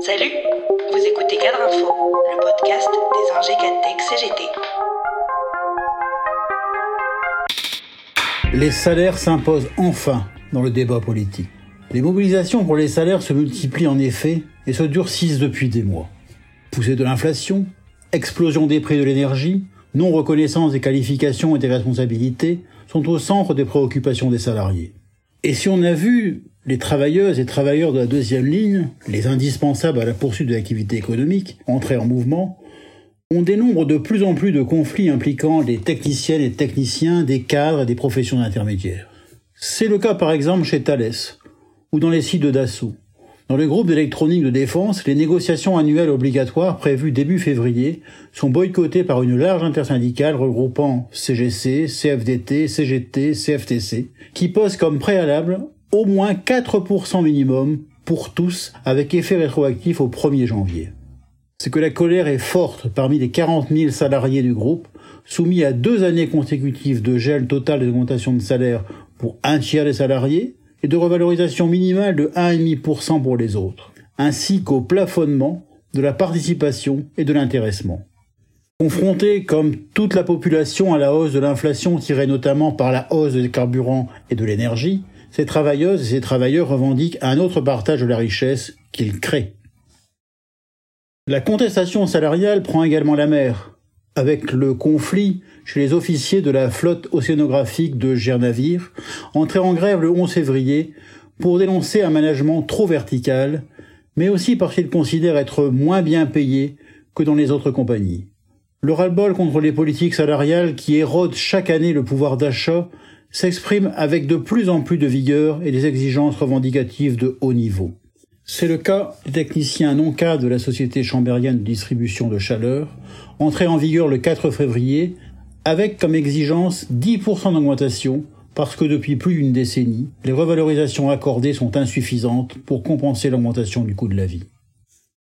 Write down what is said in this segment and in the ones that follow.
Salut, vous écoutez Cadre Info, le podcast des ingé Tech CGT. Les salaires s'imposent enfin dans le débat politique. Les mobilisations pour les salaires se multiplient en effet et se durcissent depuis des mois. Poussée de l'inflation, explosion des prix de l'énergie, non-reconnaissance des qualifications et des responsabilités sont au centre des préoccupations des salariés. Et si on a vu les travailleuses et travailleurs de la deuxième ligne, les indispensables à la poursuite de l'activité économique, entrer en mouvement, on dénombre de plus en plus de conflits impliquant les techniciennes et techniciens des cadres et des professions intermédiaires. C'est le cas par exemple chez Thales ou dans les sites de Dassault. Dans le groupe d'électronique de défense, les négociations annuelles obligatoires prévues début février sont boycottées par une large intersyndicale regroupant CGC, CFDT, CGT, CFTC, qui pose comme préalable au moins 4% minimum pour tous avec effet rétroactif au 1er janvier. C'est que la colère est forte parmi les 40 000 salariés du groupe, soumis à deux années consécutives de gel total des augmentations de salaire pour un tiers des salariés, et de revalorisation minimale de 1,5% pour les autres, ainsi qu'au plafonnement de la participation et de l'intéressement. Confrontés comme toute la population à la hausse de l'inflation tirée notamment par la hausse des carburants et de l'énergie, ces travailleuses et ces travailleurs revendiquent un autre partage de la richesse qu'ils créent. La contestation salariale prend également la mer, avec le conflit chez les officiers de la flotte océanographique de Gernavir, entré en grève le 11 février pour dénoncer un management trop vertical, mais aussi parce qu'ils considèrent être moins bien payés que dans les autres compagnies. Le ras-le-bol contre les politiques salariales qui érodent chaque année le pouvoir d'achat s'exprime avec de plus en plus de vigueur et des exigences revendicatives de haut niveau. C'est le cas des techniciens non cadres de la société chambérienne de distribution de chaleur, entré en vigueur le 4 février avec comme exigence 10% d'augmentation parce que depuis plus d'une décennie, les revalorisations accordées sont insuffisantes pour compenser l'augmentation du coût de la vie.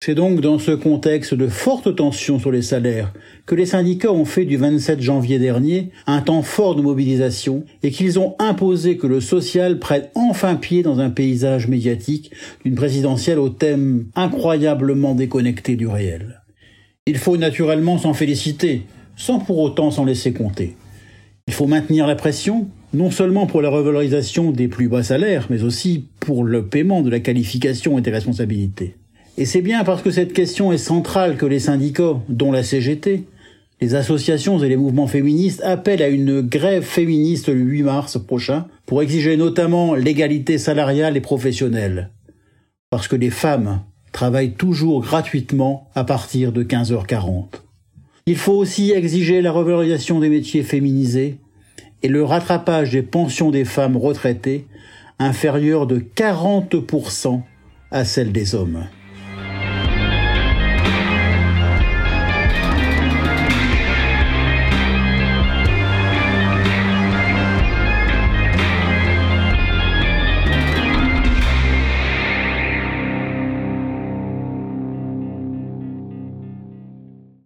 C'est donc dans ce contexte de forte tension sur les salaires que les syndicats ont fait du 27 janvier dernier un temps fort de mobilisation et qu'ils ont imposé que le social prenne enfin pied dans un paysage médiatique d'une présidentielle au thème incroyablement déconnecté du réel. Il faut naturellement s'en féliciter, sans pour autant s'en laisser compter. Il faut maintenir la pression, non seulement pour la revalorisation des plus bas salaires, mais aussi pour le paiement de la qualification et des responsabilités. Et c'est bien parce que cette question est centrale que les syndicats, dont la CGT, les associations et les mouvements féministes appellent à une grève féministe le 8 mars prochain pour exiger notamment l'égalité salariale et professionnelle. Parce que les femmes travaillent toujours gratuitement à partir de 15h40. Il faut aussi exiger la revalorisation des métiers féminisés et le rattrapage des pensions des femmes retraitées inférieures de 40% à celles des hommes.